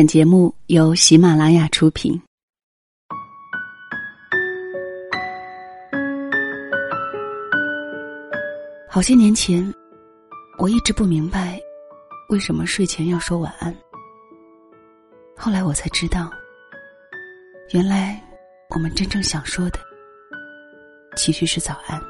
本节目由喜马拉雅出品。好些年前，我一直不明白为什么睡前要说晚安。后来我才知道，原来我们真正想说的，其实是早安。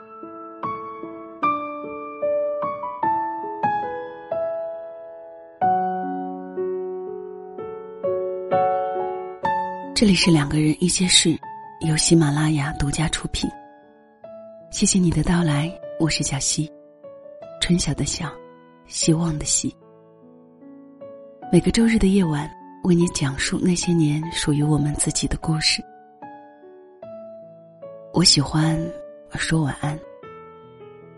这里是两个人一些事，由喜马拉雅独家出品。谢谢你的到来，我是小溪，春晓的晓，希望的希。每个周日的夜晚，为你讲述那些年属于我们自己的故事。我喜欢说晚安，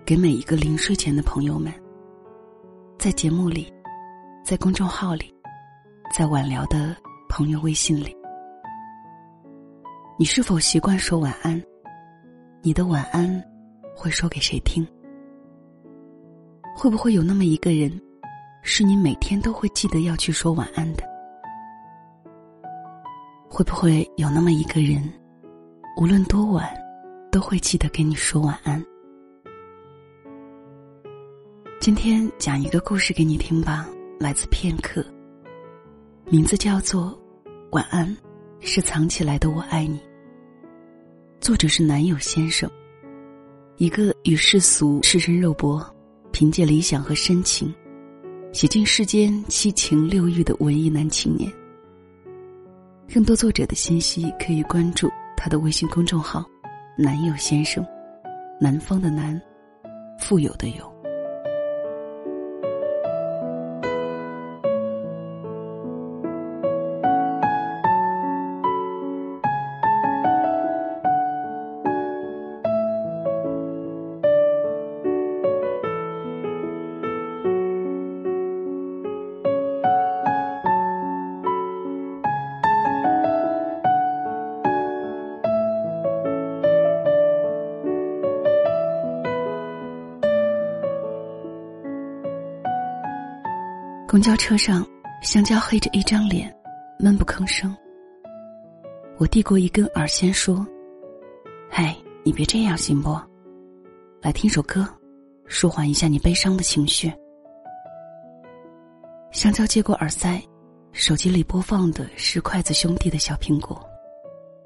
给每一个临睡前的朋友们。在节目里，在公众号里，在晚聊的朋友微信里。你是否习惯说晚安？你的晚安会说给谁听？会不会有那么一个人，是你每天都会记得要去说晚安的？会不会有那么一个人，无论多晚，都会记得给你说晚安？今天讲一个故事给你听吧，来自片刻，名字叫做《晚安》，是藏起来的我爱你。作者是男友先生，一个与世俗赤身肉搏，凭借理想和深情，写尽世间七情六欲的文艺男青年。更多作者的信息可以关注他的微信公众号“男友先生”，南方的南，富有的有。公交车上，香蕉黑着一张脸，闷不吭声。我递过一根耳线，说：“嗨，你别这样行不？来听首歌，舒缓一下你悲伤的情绪。”香蕉接过耳塞，手机里播放的是筷子兄弟的小苹果，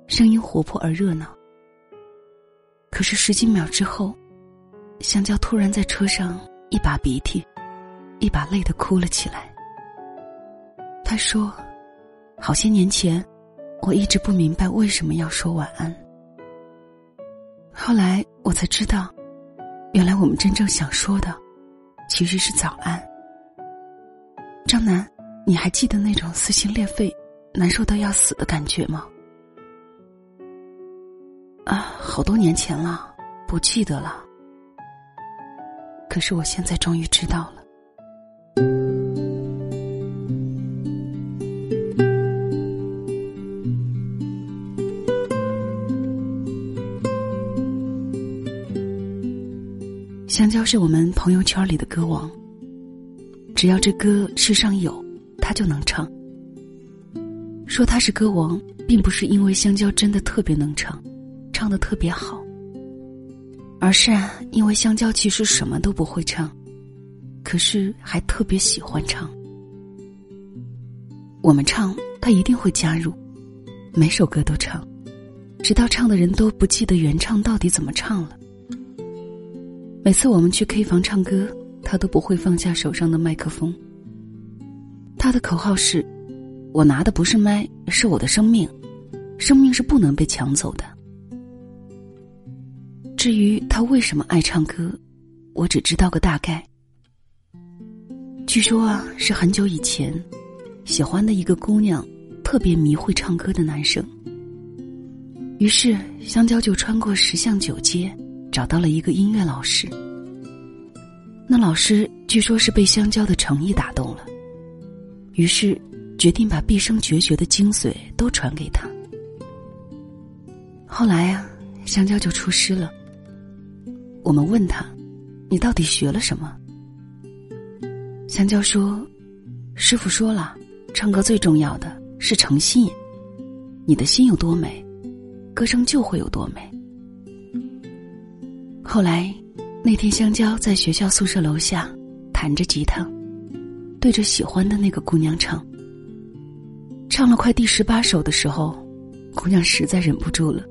声音活泼而热闹。可是十几秒之后，香蕉突然在车上一把鼻涕。一把泪的哭了起来。他说：“好些年前，我一直不明白为什么要说晚安。后来我才知道，原来我们真正想说的，其实是早安。”张楠，你还记得那种撕心裂肺、难受到要死的感觉吗？啊，好多年前了，不记得了。可是我现在终于知道了。是我们朋友圈里的歌王。只要这歌世上有，他就能唱。说他是歌王，并不是因为香蕉真的特别能唱，唱的特别好，而是啊因为香蕉其实什么都不会唱，可是还特别喜欢唱。我们唱，他一定会加入，每首歌都唱，直到唱的人都不记得原唱到底怎么唱了。每次我们去 K 房唱歌，他都不会放下手上的麦克风。他的口号是：“我拿的不是麦，是我的生命，生命是不能被抢走的。”至于他为什么爱唱歌，我只知道个大概。据说啊，是很久以前，喜欢的一个姑娘特别迷会唱歌的男生，于是香蕉就穿过十巷九街。找到了一个音乐老师，那老师据说是被香蕉的诚意打动了，于是决定把毕生绝学的精髓都传给他。后来呀，香蕉就出师了。我们问他：“你到底学了什么？”香蕉说：“师傅说了，唱歌最重要的是诚信。你的心有多美，歌声就会有多美。后来，那天香蕉在学校宿舍楼下弹着吉他，对着喜欢的那个姑娘唱。唱了快第十八首的时候，姑娘实在忍不住了，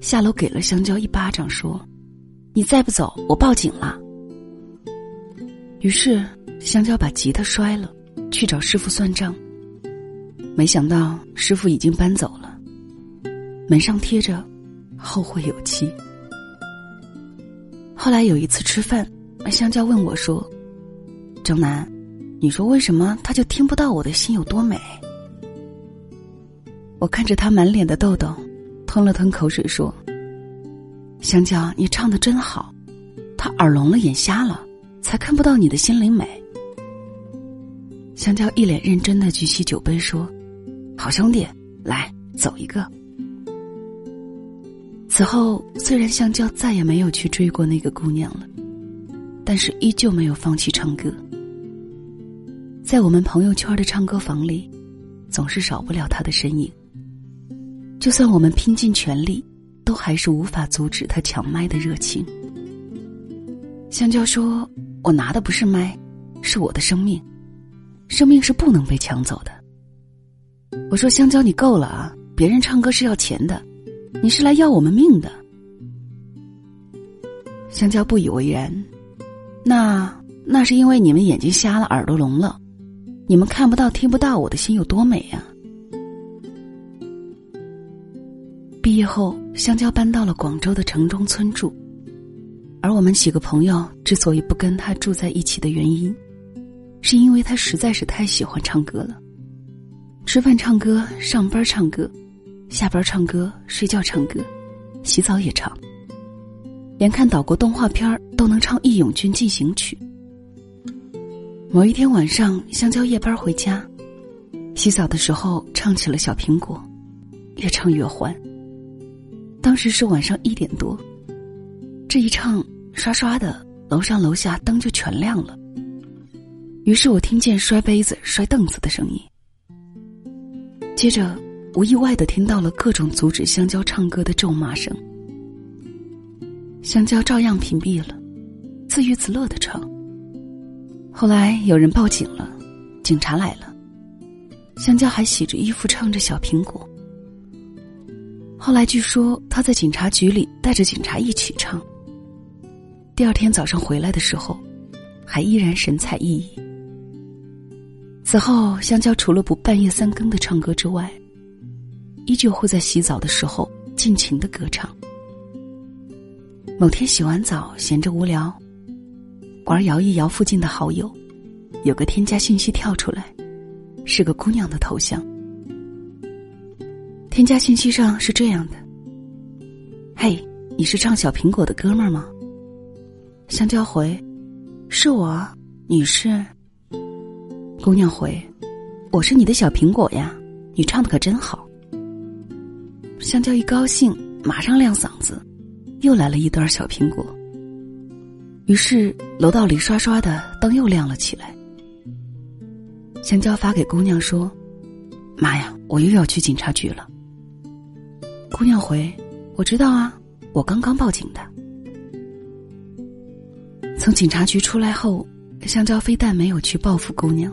下楼给了香蕉一巴掌，说：“你再不走，我报警了。”于是，香蕉把吉他摔了，去找师傅算账。没想到师傅已经搬走了，门上贴着“后会有期”。后来有一次吃饭，香蕉问我说：“张楠，你说为什么他就听不到我的心有多美？”我看着他满脸的痘痘，吞了吞口水说：“香蕉，你唱的真好，他耳聋了，眼瞎了，才看不到你的心灵美。”香蕉一脸认真的举起酒杯说。好兄弟，来走一个。此后，虽然香蕉再也没有去追过那个姑娘了，但是依旧没有放弃唱歌。在我们朋友圈的唱歌房里，总是少不了她的身影。就算我们拼尽全力，都还是无法阻止他抢麦的热情。香蕉说：“我拿的不是麦，是我的生命，生命是不能被抢走的。”我说：“香蕉，你够了啊！别人唱歌是要钱的，你是来要我们命的。”香蕉不以为然，那那是因为你们眼睛瞎了，耳朵聋了，你们看不到、听不到我的心有多美呀！毕业后，香蕉搬到了广州的城中村住，而我们几个朋友之所以不跟他住在一起的原因，是因为他实在是太喜欢唱歌了。吃饭唱歌，上班唱歌，下班唱歌，睡觉唱歌，洗澡也唱。连看岛国动画片都能唱《义勇军进行曲》。某一天晚上，香蕉夜班回家，洗澡的时候唱起了《小苹果》，越唱越欢。当时是晚上一点多，这一唱，刷刷的，楼上楼下灯就全亮了。于是我听见摔杯子、摔凳子的声音。接着，无意外的听到了各种阻止香蕉唱歌的咒骂声。香蕉照样屏蔽了，自娱自乐的唱。后来有人报警了，警察来了，香蕉还洗着衣服唱着《小苹果》。后来据说他在警察局里带着警察一起唱。第二天早上回来的时候，还依然神采奕奕。此后，香蕉除了不半夜三更的唱歌之外，依旧会在洗澡的时候尽情的歌唱。某天洗完澡，闲着无聊，玩摇一摇附近的好友，有个添加信息跳出来，是个姑娘的头像。添加信息上是这样的：“嘿，你是唱小苹果的哥们儿吗？”香蕉回：“是我，你是？”姑娘回：“我是你的小苹果呀，你唱的可真好。”香蕉一高兴，马上亮嗓子，又来了一段小苹果。于是楼道里刷刷的灯又亮了起来。香蕉发给姑娘说：“妈呀，我又要去警察局了。”姑娘回：“我知道啊，我刚刚报警的。”从警察局出来后，香蕉非但没有去报复姑娘。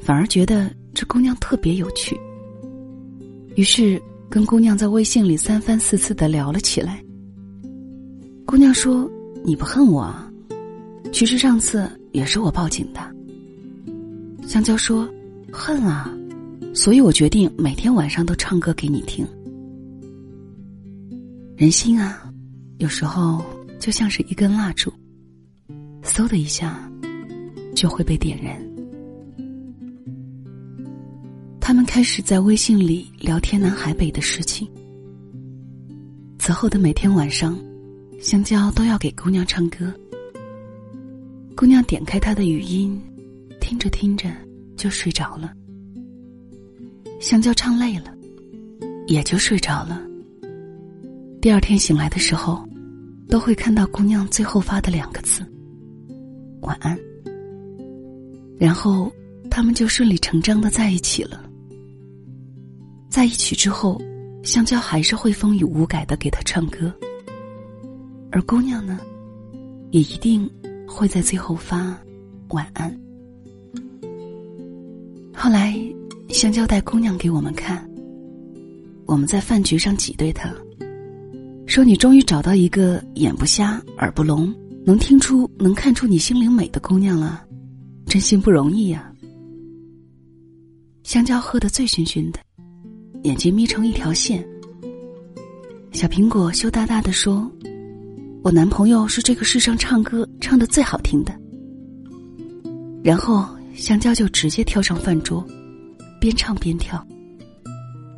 反而觉得这姑娘特别有趣，于是跟姑娘在微信里三番四次的聊了起来。姑娘说：“你不恨我啊？其实上次也是我报警的。”香蕉说：“恨啊，所以我决定每天晚上都唱歌给你听。”人心啊，有时候就像是一根蜡烛，嗖的一下就会被点燃。他们开始在微信里聊天南海北的事情。此后的每天晚上，香蕉都要给姑娘唱歌。姑娘点开他的语音，听着听着就睡着了。香蕉唱累了，也就睡着了。第二天醒来的时候，都会看到姑娘最后发的两个字：“晚安。”然后他们就顺理成章的在一起了。在一起之后，香蕉还是会风雨无改的给他唱歌，而姑娘呢，也一定会在最后发晚安。后来，香蕉带姑娘给我们看，我们在饭局上挤兑她，说你终于找到一个眼不瞎耳不聋，能听出能看出你心灵美的姑娘了，真心不容易呀。香蕉喝得醉醺醺的。眼睛眯成一条线，小苹果羞答答的说：“我男朋友是这个世上唱歌唱的最好听的。”然后香蕉就直接跳上饭桌，边唱边跳，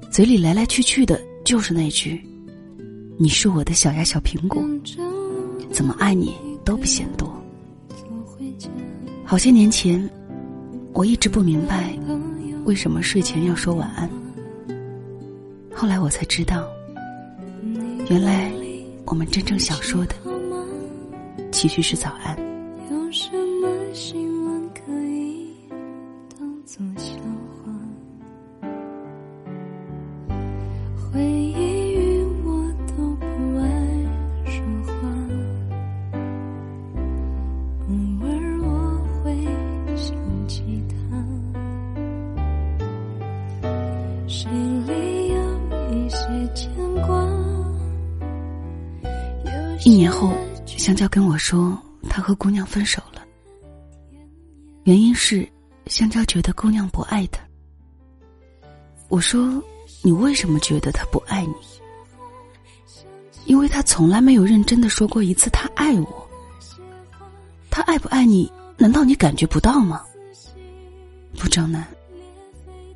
嘴里来来去去的就是那句：“你是我的小呀小苹果，怎么爱你都不嫌多。”好些年前，我一直不明白，为什么睡前要说晚安。后来我才知道，原来我们真正想说的，其实是早安。有什么新闻可以当作一年后，香蕉跟我说，他和姑娘分手了。原因是香蕉觉得姑娘不爱他。我说：“你为什么觉得他不爱你？”因为他从来没有认真的说过一次他爱我。他爱不爱你？难道你感觉不到吗？不，张楠，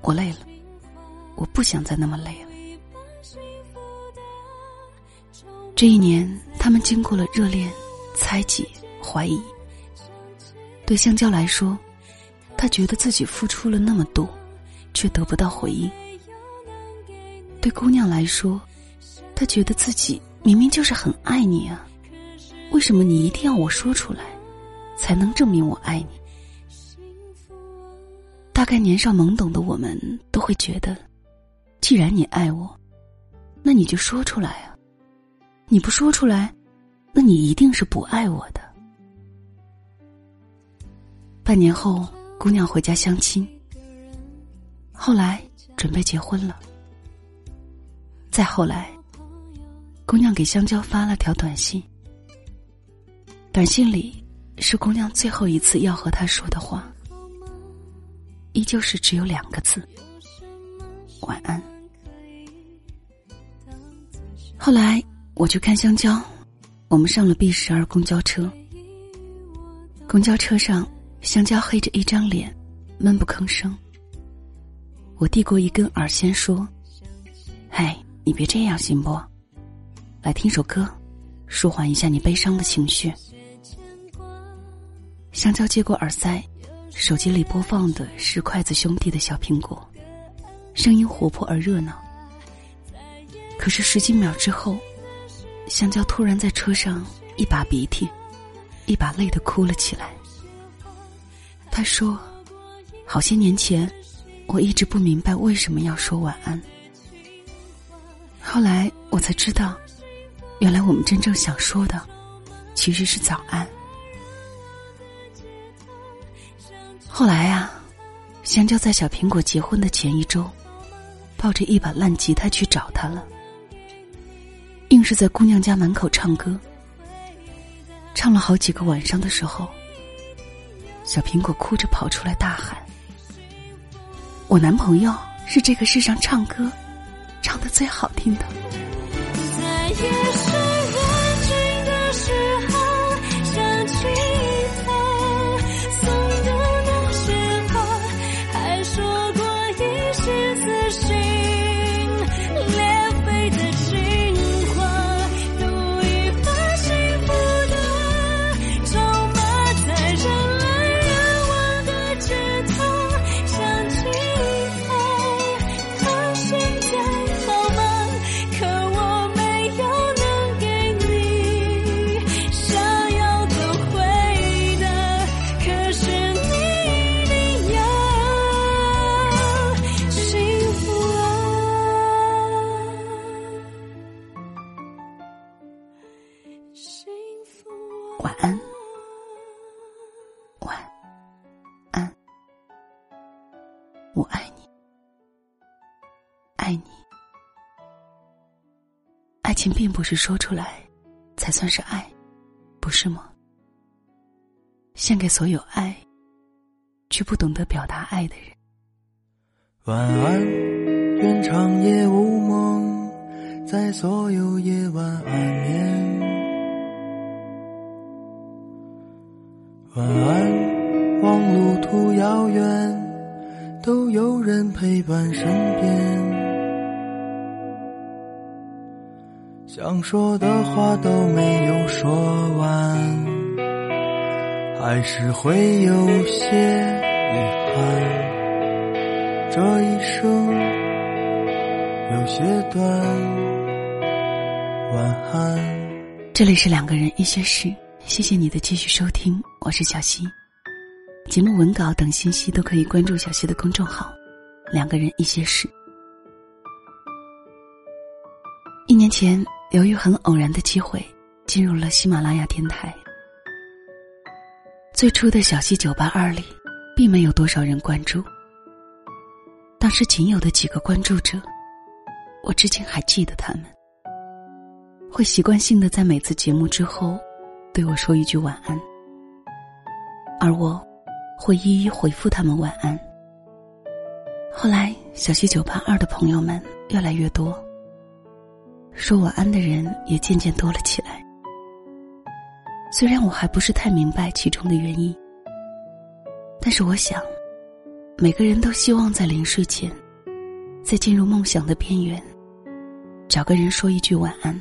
我累了，我不想再那么累了。这一年，他们经过了热恋、猜忌、怀疑。对香蕉来说，他觉得自己付出了那么多，却得不到回应；对姑娘来说，她觉得自己明明就是很爱你啊，为什么你一定要我说出来，才能证明我爱你？大概年少懵懂的我们都会觉得，既然你爱我，那你就说出来啊。你不说出来，那你一定是不爱我的。半年后，姑娘回家相亲，后来准备结婚了。再后来，姑娘给香蕉发了条短信，短信里是姑娘最后一次要和他说的话，依旧是只有两个字：晚安。后来。我去看香蕉，我们上了 B 十二公交车。公交车上，香蕉黑着一张脸，闷不吭声。我递过一根耳先说：“嗨，你别这样行不？来听首歌，舒缓一下你悲伤的情绪。”香蕉接过耳塞，手机里播放的是筷子兄弟的小苹果，声音活泼而热闹。可是十几秒之后。香蕉突然在车上一把鼻涕，一把泪的哭了起来。他说：“好些年前，我一直不明白为什么要说晚安。后来我才知道，原来我们真正想说的，其实是早安。后来啊，香蕉在小苹果结婚的前一周，抱着一把烂吉他去找他了。”是在姑娘家门口唱歌，唱了好几个晚上的时候，小苹果哭着跑出来大喊：“我男朋友是这个世上唱歌唱的最好听的。”可晚安，我爱你，爱你。爱情并不是说出来才算是爱，不是吗？献给所有爱却不懂得表达爱的人。晚安，愿长夜无梦，在所有夜晚安眠。晚安，望路途遥远，都有人陪伴身边。想说的话都没有说完，还是会有些遗憾。这一生有些短，晚安。这里是两个人一些事，谢谢你的继续收听，我是小溪。节目文稿等信息都可以关注小溪的公众号“两个人一些事”。一年前。由于很偶然的机会，进入了喜马拉雅电台。最初的小溪九八二里，并没有多少人关注。当时仅有的几个关注者，我至今还记得他们。会习惯性的在每次节目之后，对我说一句晚安，而我，会一一回复他们晚安。后来，小溪九八二的朋友们越来越多。说晚安的人也渐渐多了起来。虽然我还不是太明白其中的原因，但是我想，每个人都希望在临睡前，在进入梦想的边缘，找个人说一句晚安。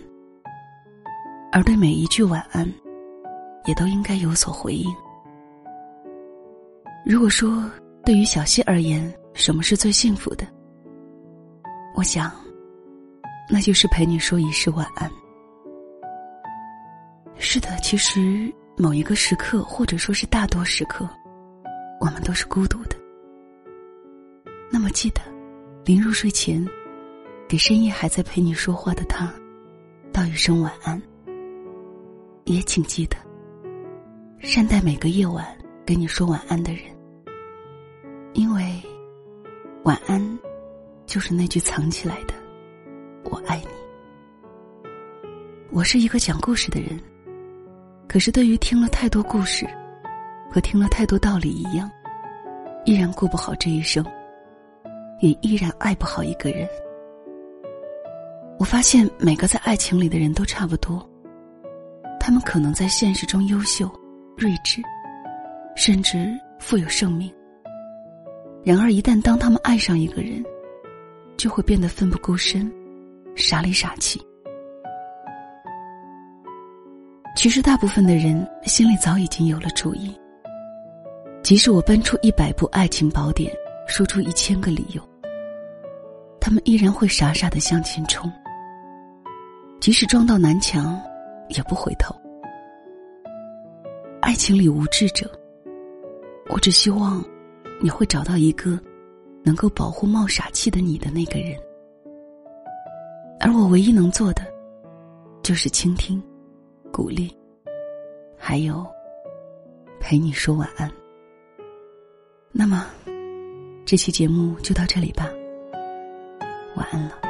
而对每一句晚安，也都应该有所回应。如果说对于小溪而言，什么是最幸福的？我想。那就是陪你说一声晚安。是的，其实某一个时刻，或者说是大多时刻，我们都是孤独的。那么记得，临入睡前，给深夜还在陪你说话的他，道一声晚安。也请记得，善待每个夜晚跟你说晚安的人，因为，晚安，就是那句藏起来的。我爱你。我是一个讲故事的人，可是对于听了太多故事，和听了太多道理一样，依然过不好这一生，也依然爱不好一个人。我发现每个在爱情里的人都差不多，他们可能在现实中优秀、睿智，甚至富有生命。然而，一旦当他们爱上一个人，就会变得奋不顾身。傻里傻气。其实，大部分的人心里早已经有了主意。即使我搬出一百部爱情宝典，说出一千个理由，他们依然会傻傻的向前冲。即使撞到南墙，也不回头。爱情里无智者，我只希望你会找到一个能够保护冒傻气的你的那个人。而我唯一能做的，就是倾听、鼓励，还有陪你说晚安。那么，这期节目就到这里吧。晚安了。